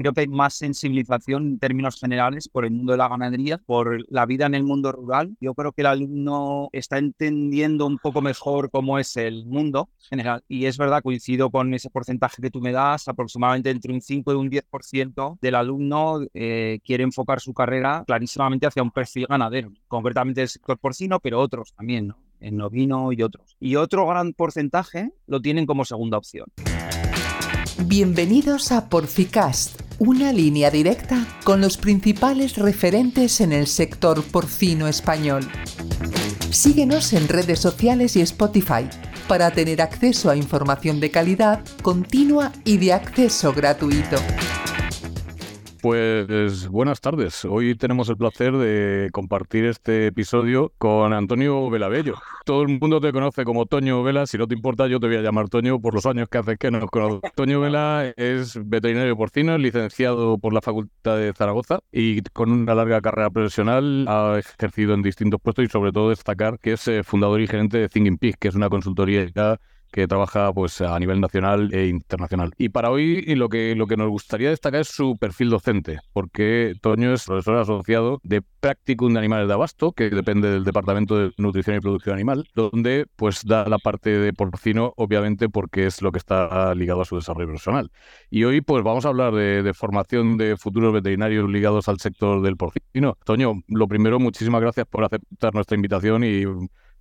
creo que hay más sensibilización en términos generales por el mundo de la ganadería, por la vida en el mundo rural. Yo creo que el alumno está entendiendo un poco mejor cómo es el mundo general. Y es verdad, coincido con ese porcentaje que tú me das, aproximadamente entre un 5 y un 10% del alumno eh, quiere enfocar su carrera clarísimamente hacia un perfil ganadero, concretamente el sector porcino, pero otros también, ¿no? en novino y otros. Y otro gran porcentaje lo tienen como segunda opción. Bienvenidos a Porcicast, una línea directa con los principales referentes en el sector porcino español. Síguenos en redes sociales y Spotify para tener acceso a información de calidad, continua y de acceso gratuito. Pues buenas tardes. Hoy tenemos el placer de compartir este episodio con Antonio Velabello. Todo el mundo te conoce como Toño Vela. Si no te importa, yo te voy a llamar Toño por los años que hace que nos conozco. Toño Vela es veterinario porcino, licenciado por la Facultad de Zaragoza y con una larga carrera profesional ha ejercido en distintos puestos y sobre todo destacar que es eh, fundador y gerente de Thinking Pig, que es una consultoría que trabaja pues a nivel nacional e internacional. Y para hoy lo que, lo que nos gustaría destacar es su perfil docente, porque Toño es profesor asociado de Practicum de Animales de Abasto, que depende del Departamento de Nutrición y Producción Animal, donde pues da la parte de porcino, obviamente porque es lo que está ligado a su desarrollo profesional. Y hoy pues vamos a hablar de, de formación de futuros veterinarios ligados al sector del porcino. Toño, lo primero, muchísimas gracias por aceptar nuestra invitación y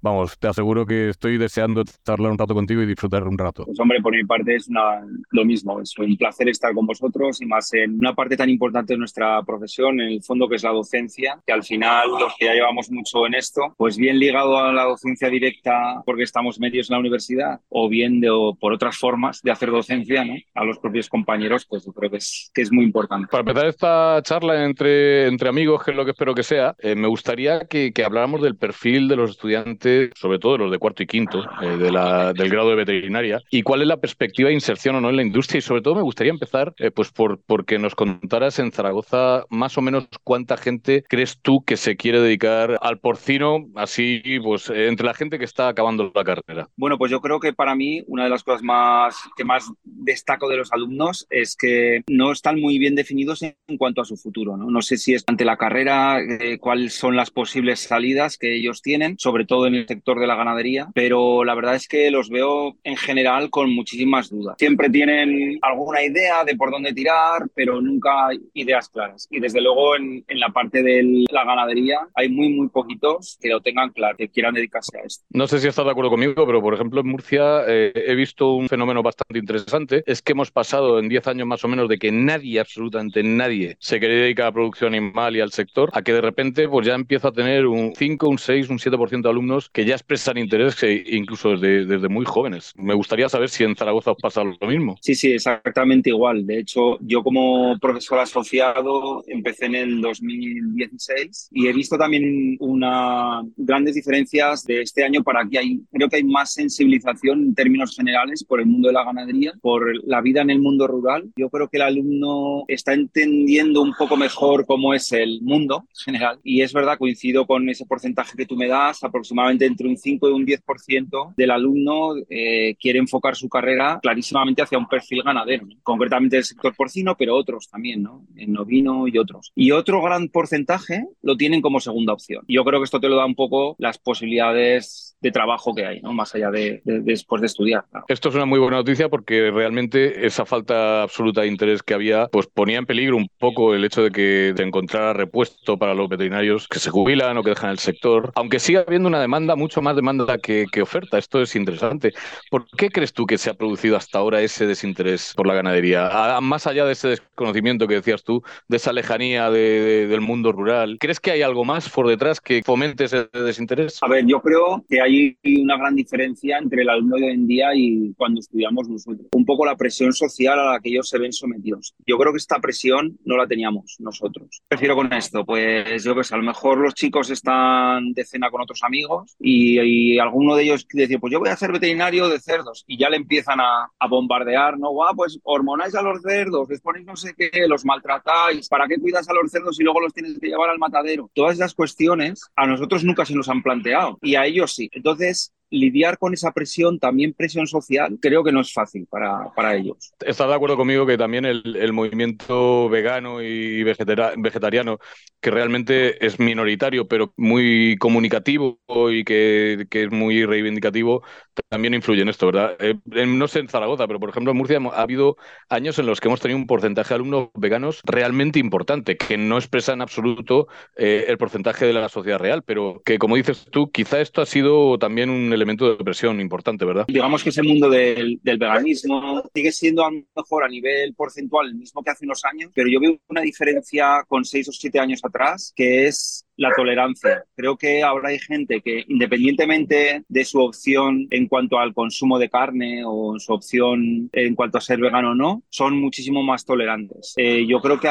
vamos, te aseguro que estoy deseando charlar un rato contigo y disfrutar un rato. Pues hombre, por mi parte es una, lo mismo, es un placer estar con vosotros y más en una parte tan importante de nuestra profesión, en el fondo que es la docencia, que al final los que ya llevamos mucho en esto, pues bien ligado a la docencia directa porque estamos medios en la universidad o bien de, por otras formas de hacer docencia ¿no? a los propios compañeros, pues yo creo que es, que es muy importante. Para empezar esta charla entre, entre amigos, que es lo que espero que sea, eh, me gustaría que, que habláramos del perfil de los estudiantes sobre todo los de cuarto y quinto, eh, del grado de veterinaria, y cuál es la perspectiva de inserción o no en la industria. Y sobre todo me gustaría empezar eh, pues por porque nos contaras en Zaragoza más o menos cuánta gente crees tú que se quiere dedicar al porcino, así pues eh, entre la gente que está acabando la carrera. Bueno, pues yo creo que para mí una de las cosas más que más destaco de los alumnos es que no están muy bien definidos en, cuanto a su futuro. ¿no? no sé si es ante la carrera, cuáles son las posibles salidas que ellos tienen, sobre todo en el sector de la ganadería, pero la verdad es que los veo en general con muchísimas dudas. Siempre tienen alguna idea de por dónde tirar, pero nunca ideas claras. Y desde luego en, en la parte de la ganadería hay muy, muy poquitos que lo tengan claro, que quieran dedicarse a esto. No sé si estás de acuerdo conmigo, pero por ejemplo en Murcia eh, he visto un fenómeno bastante interesante. Es que hemos pasado en 10 años más o menos de que nadie, absolutamente nadie, se quería dedicar a la producción animal y al sector, a que de repente pues ya empieza a tener un 5, un 6, un 7% de alumnos que ya expresan interés incluso desde, desde muy jóvenes. Me gustaría saber si en Zaragoza os pasa lo mismo. Sí, sí, exactamente igual. De hecho, yo como profesor asociado empecé en el 2016 y he visto también una grandes diferencias de este año para aquí. Hay, creo que hay más sensibilización en términos generales por el mundo de la ganadería, por la vida en el mundo rural. Yo creo que el alumno está entendiendo un poco mejor cómo es el mundo general y es verdad, coincido con ese porcentaje que tú me das, aproximadamente entre un 5 y un 10% del alumno eh, quiere enfocar su carrera clarísimamente hacia un perfil ganadero, concretamente el sector porcino, pero otros también, ¿no? En novino y otros. Y otro gran porcentaje lo tienen como segunda opción. Yo creo que esto te lo da un poco las posibilidades de trabajo que hay, ¿no? Más allá de, después de estudiar. Esto es una muy buena noticia porque realmente esa falta absoluta de interés que había, pues ponía en peligro un poco el hecho de que te encontrara repuesto para los veterinarios que se jubilan o que dejan el sector, aunque siga habiendo una demanda mucho más demanda que, oferta. Esto es interesante. ¿Por qué crees tú que se ha producido hasta ahora ese desinterés por la ganadería? más allá de ese desconocimiento que decías tú, de esa lejanía del mundo rural, ¿crees que hay algo más por detrás que fomente ese desinterés? A ver, yo creo que hay una gran diferencia entre el alumno de hoy en día y cuando estudiamos nosotros. Un poco la presión social a la que ellos se ven sometidos. Yo creo que esta presión no la teníamos nosotros. Prefiero con esto, pues yo que sé, a lo mejor los chicos están de cena con otros amigos y, alguno de ellos decía, pues yo voy a ser veterinario de cerdos y ya le empiezan a, bombardear, ¿no? Guau, pues hormonáis a los cerdos, les ponéis no sé qué, los maltratáis, ¿para qué cuidas a los cerdos y luego los tienes que llevar al matadero? Todas esas cuestiones a nosotros nunca se nos han planteado y a ellos sí. Entonces, lidiar con esa presión, también presión social, creo que no es fácil para, para ellos. ¿Estás de acuerdo conmigo que también el, movimiento vegano y vegetariano, que realmente es minoritario, pero muy comunicativo y que, que es muy reivindicativo, también influye en esto, ¿verdad? Eh, no sé en Zaragoza, pero por ejemplo en Murcia ha habido años en los que hemos tenido un porcentaje de alumnos veganos realmente importante, que no expresa en absoluto eh, el porcentaje de la sociedad real, pero que como dices tú, quizá esto ha sido también un elemento de presión importante, ¿verdad? Digamos que ese mundo del, del veganismo sigue siendo a lo mejor a nivel porcentual el mismo que hace unos años, pero yo veo una diferencia con seis o siete años atrás, que es la tolerancia. Creo que ahora hay gente que, independientemente de su opción en cuanto al consumo de carne o su opción en cuanto a ser vegano o no, son muchísimo más tolerantes. Eh, yo creo que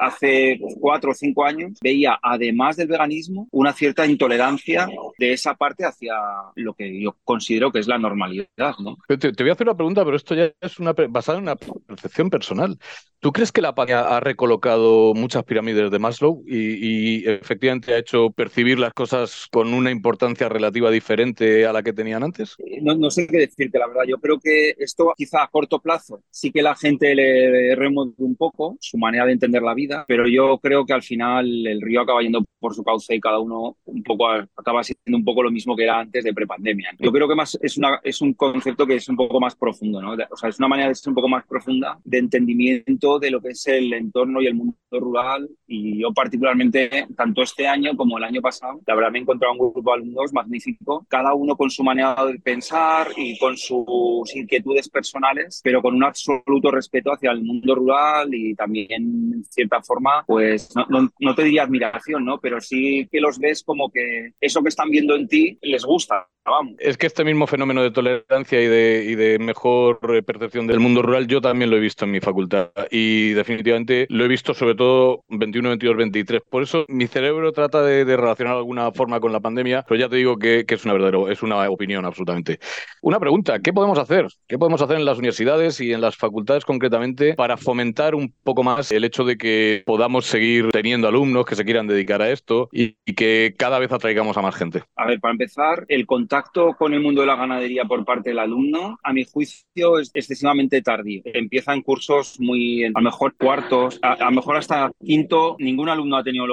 hace cuatro o cinco años veía, además del veganismo, una cierta intolerancia de esa parte hacia lo que yo considero que es la normalidad. ¿no? Te, voy a hacer una pregunta, pero esto ya es una, basada en una percepción personal. ¿Tú crees que la pandemia ha recolocado muchas pirámides de Maslow y, efectivamente ha hecho percibir las cosas con una importancia relativa diferente a la que tenían antes? Eh, no, no sé qué decirte, la verdad. Yo creo que esto quizá a corto plazo sí que la gente le remueve un poco su manera de entender la vida, pero yo creo que al final el río acaba yendo por su cauce y cada uno un poco acaba siendo un poco lo mismo que era antes de prepandemia. Yo creo que más es, una, es un concepto que es un poco más profundo, ¿no? O sea, es una manera de ser un poco más profunda de entendimiento de lo que es el entorno y el mundo rural y yo particularmente, tanto este año como el año pasado, la verdad me he encontrado un grupo de alumnos magnífico, cada uno con su manera de pensar y con sus inquietudes personales, pero con un absoluto respeto hacia el mundo rural y también, en cierta forma, pues no, no te diría admiración, ¿no? Pero sí que los ves como que eso que están viendo en ti les gusta. Vamos. Es que este mismo fenómeno de tolerancia y de, y de mejor percepción del mundo rural yo también lo he visto en mi facultad y definitivamente lo he visto sobre todo 21, 22, 23. Por eso mi cerebro trata de, relacionar de alguna forma con la pandemia, pero ya te digo que, es una verdadera, es una opinión absolutamente. Una pregunta, ¿qué podemos hacer? ¿Qué podemos hacer en las universidades y en las facultades concretamente para fomentar un poco más el hecho de que podamos seguir teniendo alumnos que se quieran dedicar a esto y, y que cada vez atraigamos a más gente? A ver, para empezar, el contacto con el mundo de la ganadería por parte del alumno, a mi juicio, es excesivamente tardío. Empieza en cursos muy, a lo mejor cuartos, a, lo mejor hasta quinto, ningún alumno ha tenido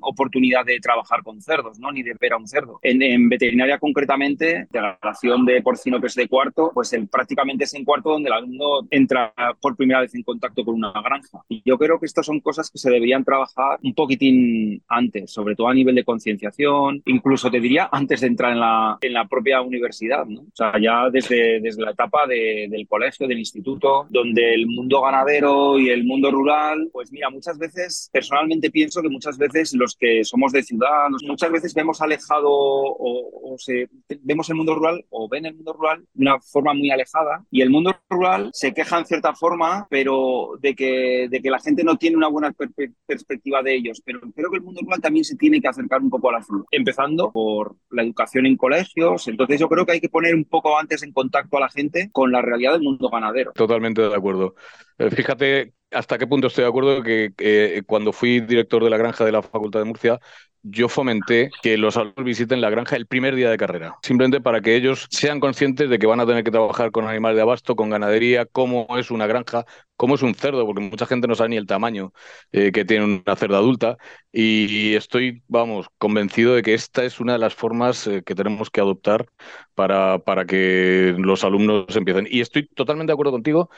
oportunidad de trabajar con cerdos, ¿no? Ni de ver a un cerdo. En, veterinaria concretamente, de la relación de porcino que es de cuarto, pues prácticamente es en cuarto donde el alumno entra por primera vez en contacto con una granja. Y yo creo que estas son cosas que se deberían trabajar un poquitín antes, sobre todo a nivel de concienciación, incluso te diría antes de entrar en la, en la propia universidad, ¿no? O sea, ya desde, desde la etapa del colegio, del instituto, donde el mundo ganadero y el mundo rural, pues mira, muchas veces, personalmente pienso que muchas veces los que somos de ciudad, muchas veces vemos alejado o, se, vemos el mundo rural o ven el mundo rural de una forma muy alejada y el mundo rural se queja en cierta forma, pero de que, de que la gente no tiene una buena perspectiva de ellos. Pero creo que el mundo rural también se tiene que acercar un poco a la ciudad, empezando por la educación en colegios. Entonces yo creo que hay que poner un poco antes en contacto a la gente con la realidad del mundo ganadero. Totalmente de acuerdo. Eh, hasta qué punto estoy de acuerdo que cuando fui director de la granja de la Facultad de Murcia, yo fomenté que los alumnos visiten la granja el primer día de carrera, simplemente para que ellos sean conscientes de que van a tener que trabajar con animales de abasto, con ganadería, cómo es una granja, cómo es un cerdo, porque mucha gente no sabe ni el tamaño eh, que tiene una cerda adulta. Y estoy, vamos, convencido de que esta es una de las formas eh, que tenemos que adoptar para, para que los alumnos empiecen. Y estoy totalmente de acuerdo contigo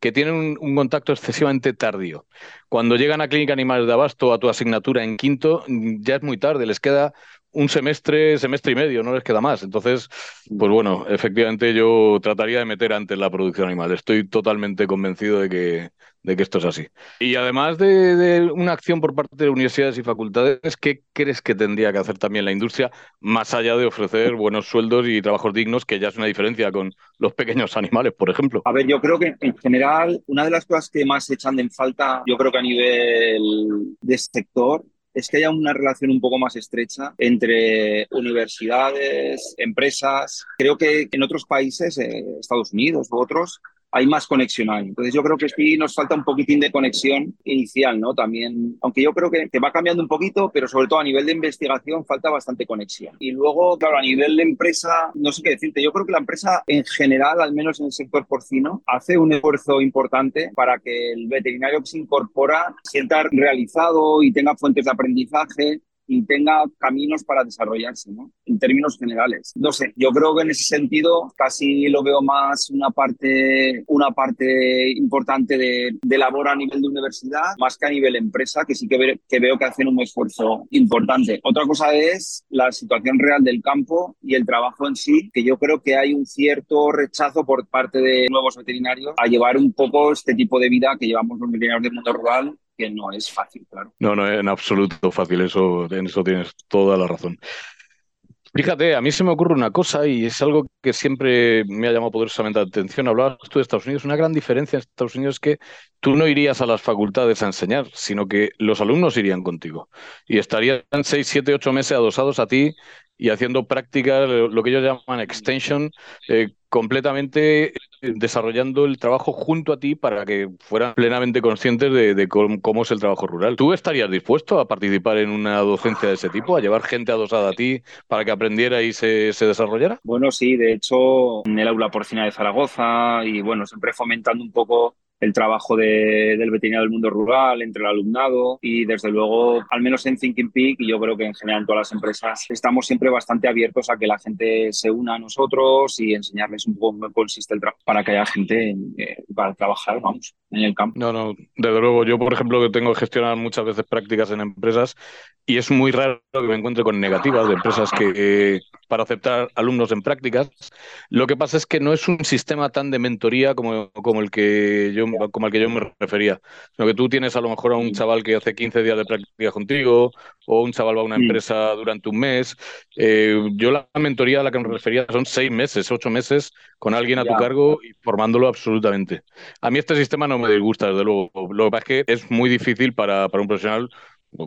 que tienen un, contacto excesivamente tardío. Cuando llegan a Clínica Animales de Abasto a tu asignatura en quinto, ya es muy tarde, les queda un semestre, semestre y medio, no les queda más. Entonces, pues bueno, efectivamente yo trataría de meter antes la producción animal. Estoy totalmente convencido de que, de que esto es así. Y además de, una acción por parte de universidades y facultades, ¿qué crees que tendría que hacer también la industria, más allá de ofrecer buenos sueldos y trabajos dignos, que ya es una diferencia con los pequeños animales, por ejemplo? A ver, yo creo que en general, una de las cosas que más echan en falta, yo creo que a nivel de sector, es que haya una relación un poco más estrecha entre universidades, empresas. Creo que en otros países, eh, Estados Unidos u otros, hay más conexión ahí. Entonces yo creo que sí nos falta un poquitín de conexión inicial, ¿no? También, aunque yo creo que, que va cambiando un poquito, pero sobre todo a nivel de investigación falta bastante conexión. Y luego, claro, a nivel de empresa, no sé qué decirte, yo creo que la empresa en general, al menos en el sector porcino, hace un esfuerzo importante para que el veterinario que se incorpora sienta realizado y tenga fuentes de aprendizaje y tenga caminos para desarrollarse, ¿no? En términos generales. No sé, yo creo que en ese sentido casi lo veo más una parte, una parte importante de, labor a nivel de universidad, más que a nivel empresa, que sí que, que veo que hacen un esfuerzo importante. Otra cosa es la situación real del campo y el trabajo en sí, que yo creo que hay un cierto rechazo por parte de nuevos veterinarios a llevar un poco este tipo de vida que llevamos los veterinarios del mundo rural que no es fácil, claro. No, no, en absoluto fácil, eso, en eso tienes toda la razón. Fíjate, a mí se me ocurre una cosa y es algo que siempre me ha llamado poderosamente la atención. Hablabas tú de Estados Unidos. Una gran diferencia en Estados Unidos es que tú no irías a las facultades a enseñar, sino que los alumnos irían contigo y estarían seis, siete, ocho meses adosados a ti y haciendo prácticas, lo que ellos llaman extension, eh, completamente desarrollando el trabajo junto a ti para que fueran plenamente conscientes de, cómo, es el trabajo rural. ¿Tú estarías dispuesto a participar en una docencia de ese tipo, a llevar gente adosada a ti para que aprendiera y se, se desarrollara? Bueno, sí, de hecho, en el aula porcina de Zaragoza y bueno, siempre fomentando un poco el trabajo de, del veterinario del mundo rural, entre el alumnado y desde luego, al menos en Thinking Peak y yo creo que en general en todas las empresas, estamos siempre bastante abiertos a que la gente se una a nosotros y enseñarles un poco cómo consiste el trabajo para que haya gente eh, para trabajar, vamos, en el campo. No, no, desde luego, yo por ejemplo que tengo que gestionar muchas veces prácticas en empresas y es muy raro que me encuentre con negativas de empresas que para aceptar alumnos en prácticas. Lo que pasa es que no es un sistema tan de mentoría como, como el que yo como al que yo me refería, sino que tú tienes a lo mejor a un chaval que hace 15 días de práctica contigo o un chaval va a una empresa durante un mes. Eh, yo la mentoría a la que me refería son seis meses, ocho meses con alguien a tu cargo y formándolo absolutamente. A mí este sistema no me disgusta, desde luego. Lo que pasa es que es muy difícil para, para un profesional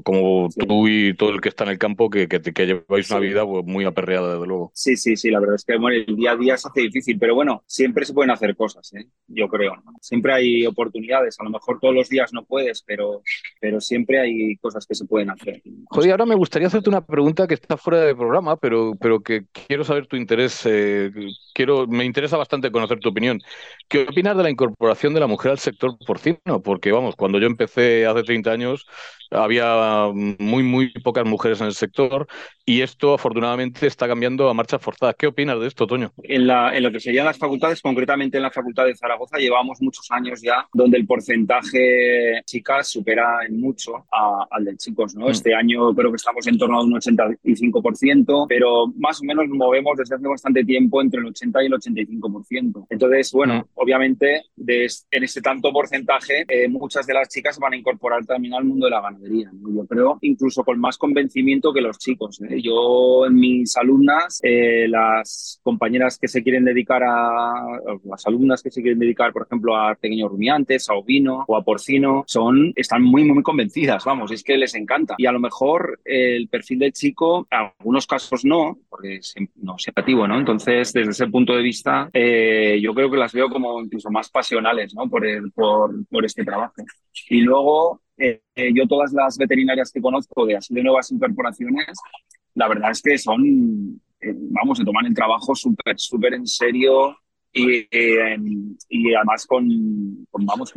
como tú y todo el que está en el campo, que, que, que lleváis una vida pues, muy aperreada, desde luego. Sí, sí, sí, la verdad es que bueno, el día a día se hace difícil, pero bueno, siempre se pueden hacer cosas, ¿eh? yo creo. Siempre hay oportunidades, a lo mejor todos los días no puedes, pero, pero siempre hay cosas que se pueden hacer. Joder, ahora me gustaría hacerte una pregunta que está fuera de programa, pero, pero que quiero saber tu interés, eh, quiero, me interesa bastante conocer tu opinión. ¿Qué opinas de la incorporación de la mujer al sector porcino? Porque vamos, cuando yo empecé hace 30 años, había muy, muy pocas mujeres en el sector y esto afortunadamente está cambiando a marcha forzada. ¿Qué opinas de esto, Toño? En, la, en lo que serían las facultades, concretamente en la Facultad de Zaragoza, llevamos muchos años ya donde el porcentaje chicas supera en mucho al de chicos. ¿no? Mm. Este año creo que estamos en torno a un 85%, pero más o menos nos movemos desde hace bastante tiempo entre el 80 y el 85%. Entonces, bueno, mm. obviamente de, en ese tanto porcentaje, eh, muchas de las chicas van a incorporar también al mundo de la ganadería yo creo incluso con más convencimiento que los chicos. ¿eh? Yo en mis alumnas, eh, las compañeras que se quieren dedicar a, las alumnas que se quieren dedicar, por ejemplo, a pequeños rumiantes, a ovino o a porcino, son, están muy, muy convencidas, vamos, es que les encanta. Y a lo mejor el perfil del chico, en algunos casos no, porque es, no es negativo, ¿no? Entonces, desde ese punto de vista, eh, yo creo que las veo como incluso más pasionales, ¿no? Por, el, por, por este trabajo. Y luego, eh, yo todas las veterinarias que conozco de de nuevas incorporaciones, la verdad es que son, eh, vamos, se toman el trabajo súper, súper en serio y, eh, y además con, vamos,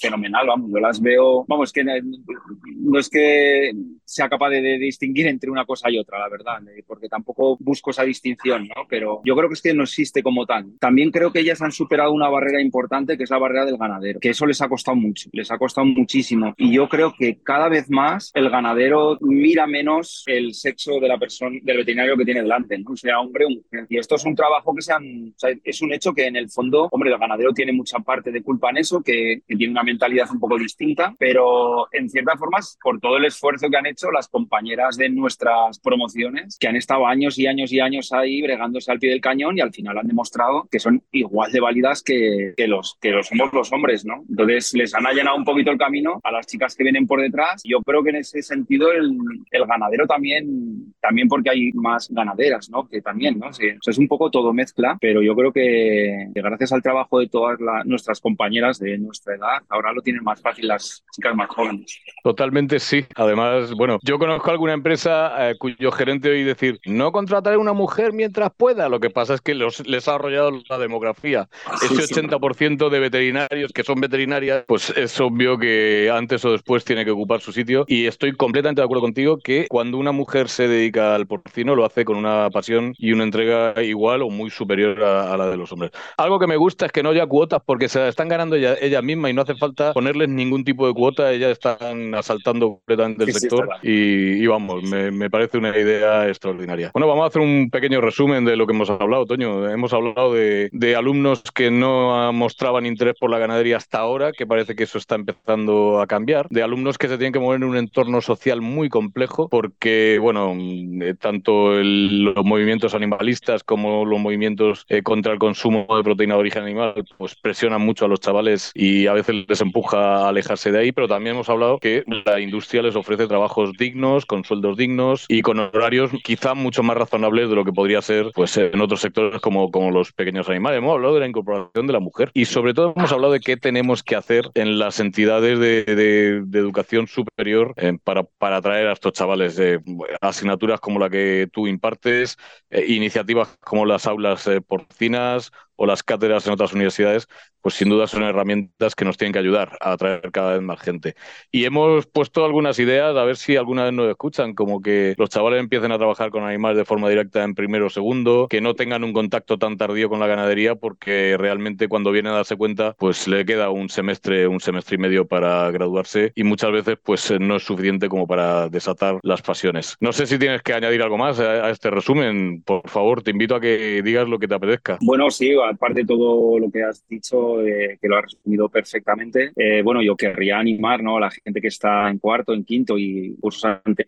fenomenal, vamos, yo las veo, vamos, que no es que sea capaz de, distinguir entre una cosa y otra, la verdad, eh, porque tampoco busco esa distinción, ¿no? Pero yo creo que es que no existe como tal. También creo que ellas han superado una barrera importante, que es la barrera del ganadero, que eso les ha costado mucho, les ha costado muchísimo. Y yo creo que cada vez más el ganadero mira menos el sexo de la persona, del veterinario que tiene delante, ¿no? sea hombre o mujer. Y esto es un trabajo que se han, o sea, es un hecho que en el fondo, hombre, el ganadero tiene mucha parte de culpa en eso, que, tiene una mentalidad un poco distinta, pero en ciertas formas, por todo el esfuerzo que han hecho, las compañeras de nuestras promociones que han estado años y años y años ahí bregándose al pie del cañón y al final han demostrado que son igual de válidas que, que los que lo somos los hombres, ¿no? Entonces les han allanado un poquito el camino a las chicas que vienen por detrás. Yo creo que en ese sentido el, el ganadero también, también porque hay más ganaderas, ¿no? Que también, ¿no? Sí, es un poco todo mezcla, pero yo creo que, gracias al trabajo de todas nuestras compañeras de nuestra edad, ahora lo tienen más fácil las chicas más jóvenes. Totalmente sí. Además, bueno, yo conozco alguna empresa eh, cuyo gerente hoy decir, no contrataré una mujer mientras pueda. Lo que pasa es que los, les ha arrollado la demografía. Ese 80% de veterinarios que son veterinarias, pues es obvio que antes o después tiene que ocupar su sitio. Y estoy completamente de acuerdo contigo que cuando una mujer se dedica al porcino, lo hace con una pasión y una entrega igual o muy superior a, la de los hombres. Algo que me gusta es que no haya cuotas porque se están ganando ellas ella mismas y no hace falta ponerles ningún tipo de cuota. Ellas están asaltando completamente el sector y, vamos, me, parece una idea extraordinaria. Bueno, vamos a hacer un pequeño resumen de lo que hemos hablado, Toño. Hemos hablado de, de alumnos que no mostraban interés por la ganadería hasta ahora, que parece que eso está empezando a cambiar, de alumnos que se tienen que mover en un entorno social muy complejo porque, bueno, eh, tanto los movimientos animalistas como los movimientos eh, contra el consumo de proteína de origen animal, pues presionan mucho a los chavales y a veces les empuja a alejarse de ahí, pero también hemos hablado que la industria les ofrece trabajos dignos, con sueldos dignos y con horarios quizá mucho más razonables de lo que podría ser pues en otros sectores como, como los pequeños animales. Hemos hablado de la incorporación de la mujer y sobre todo hemos hablado de qué tenemos que hacer en las entidades de, de, educación superior eh, para, para atraer a estos chavales de asignaturas como la que tú impartes, eh, iniciativas como las aulas eh, porcinas o las cátedras en otras universidades, pues sin duda son herramientas que nos tienen que ayudar a atraer cada vez más gente. Y hemos puesto algunas ideas, a ver si alguna vez nos escuchan, como que los chavales empiecen a trabajar con animales de forma directa en primero o segundo, que no tengan un contacto tan tardío con la ganadería, porque realmente cuando vienen a darse cuenta, pues le queda un semestre, un semestre y medio para graduarse y muchas veces pues no es suficiente como para desatar las pasiones. No sé si tienes que añadir algo más a, este resumen, por favor, te invito a que digas lo que te apetezca. Bueno, sí, aparte de todo lo que has dicho, eh, que lo has resumido perfectamente, eh, bueno, yo querría animar ¿no? a la gente que está en cuarto, en quinto y cursante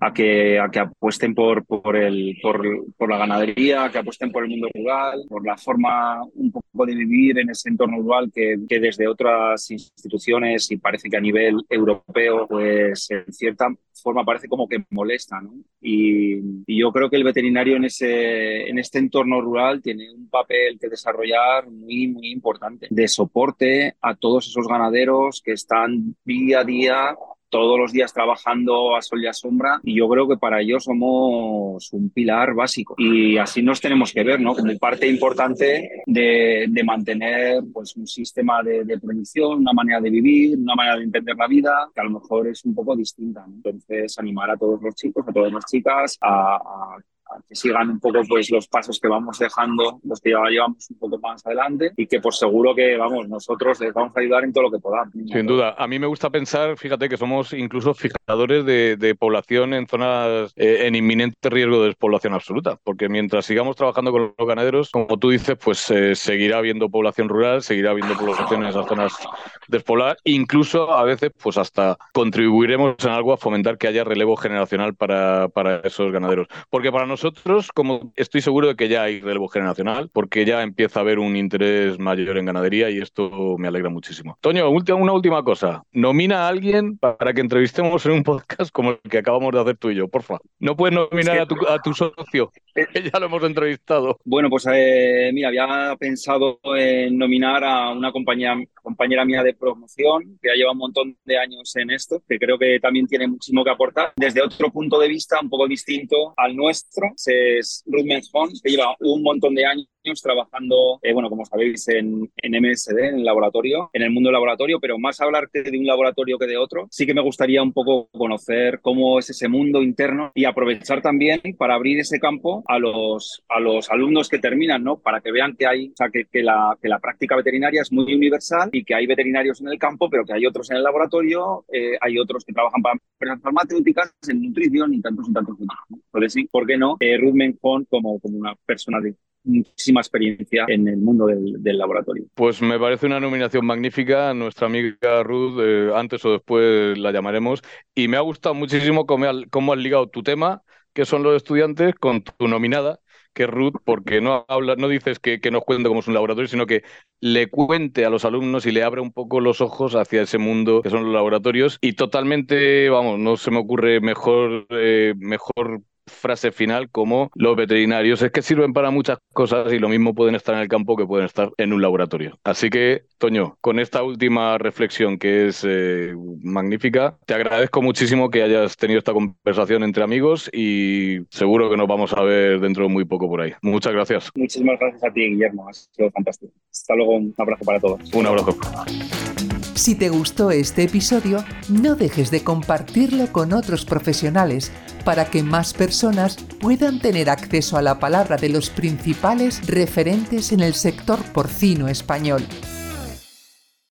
a que, a que apuesten por, por, el, por, por la ganadería, que apuesten por el mundo rural, por la forma un poco de vivir en ese entorno rural que, que desde otras instituciones y parece que a nivel europeo, pues en cierta forma parece como que molesta. ¿no? Y, yo creo que el veterinario en, ese, en este entorno rural tiene un papel que desarrollar muy, muy importante de soporte a todos esos ganaderos que están día a día todos los días trabajando a sol y a sombra y yo creo que para ellos somos un pilar básico y así nos tenemos que ver, ¿no? Como parte importante de, de mantener pues un sistema de, de, producción, una manera de vivir, una manera de entender la vida que a lo mejor es un poco distinta. Entonces animar a todos los chicos, a todas las chicas a que sigan un poco pues los pasos que vamos dejando, los que llevamos un poco más adelante y que pues seguro que vamos, nosotros les vamos a ayudar en todo lo que podamos. Sin duda, a mí me gusta pensar, fíjate que somos incluso fijadores de, de población en zonas eh, en inminente riesgo de despoblación absoluta, porque mientras sigamos trabajando con los ganaderos, como tú dices, pues eh, seguirá habiendo población rural, seguirá habiendo población en esas zonas despobladas, incluso a veces pues hasta contribuiremos en algo a fomentar que haya relevo generacional para, para esos ganaderos, porque para nosotros nosotros, como estoy seguro de que ya hay relevo generacional, porque ya empieza a haber un interés mayor en ganadería y esto me alegra muchísimo. Toño, una última cosa. Nomina a alguien para que entrevistemos en un podcast como el que acabamos de hacer tú y yo, porfa. No puedes nominar a, tu, a tu socio, ya lo hemos entrevistado. Bueno, pues eh, mira, había pensado en nominar a una compañera mía de promoción que ya lleva un montón de años en esto, que creo que también tiene muchísimo que aportar desde otro punto de vista un poco distinto al nuestro es Ruth Menjon, que lleva un montón de años trabajando, eh, bueno, como sabéis, en, en, MSD, en el laboratorio, en el mundo del laboratorio, pero más hablarte de un laboratorio que de otro, sí que me gustaría un poco conocer cómo es ese mundo interno y aprovechar también para abrir ese campo a los, a los alumnos que terminan, ¿no? Para que vean que hay, o sea, que, que, la, que la práctica veterinaria es muy universal y que hay veterinarios en el campo, pero que hay otros en el laboratorio, eh, hay otros que trabajan para empresas farmacéuticas, en nutrición y tantos y tantos. Entonces sí, ¿por qué no? Eh, Ruth Menjon como, como una persona de muchísima experiencia en el mundo del, laboratorio. Pues me parece una nominación magnífica. Nuestra amiga Ruth, eh, antes o después la llamaremos. Y me ha gustado muchísimo cómo, has ligado tu tema, que son los estudiantes, con tu nominada, que Ruth, porque no habla, no dices que, que, nos cuente cómo es un laboratorio, sino que le cuente a los alumnos y le abra un poco los ojos hacia ese mundo que son los laboratorios. Y totalmente, vamos, no se me ocurre mejor, eh, mejor frase final como los veterinarios es que sirven para muchas cosas y lo mismo pueden estar en el campo que pueden estar en un laboratorio. Así que, Toño, con esta última reflexión que es eh, magnífica, te agradezco muchísimo que hayas tenido esta conversación entre amigos y seguro que nos vamos a ver dentro de muy poco por ahí. Muchas gracias. Muchísimas gracias a ti, Guillermo. Ha sido fantástico. Hasta luego. Un abrazo para todos. Un abrazo. Si te gustó este episodio, no dejes de compartirlo con otros profesionales para que más personas puedan tener acceso a la palabra de los principales referentes en el sector porcino español.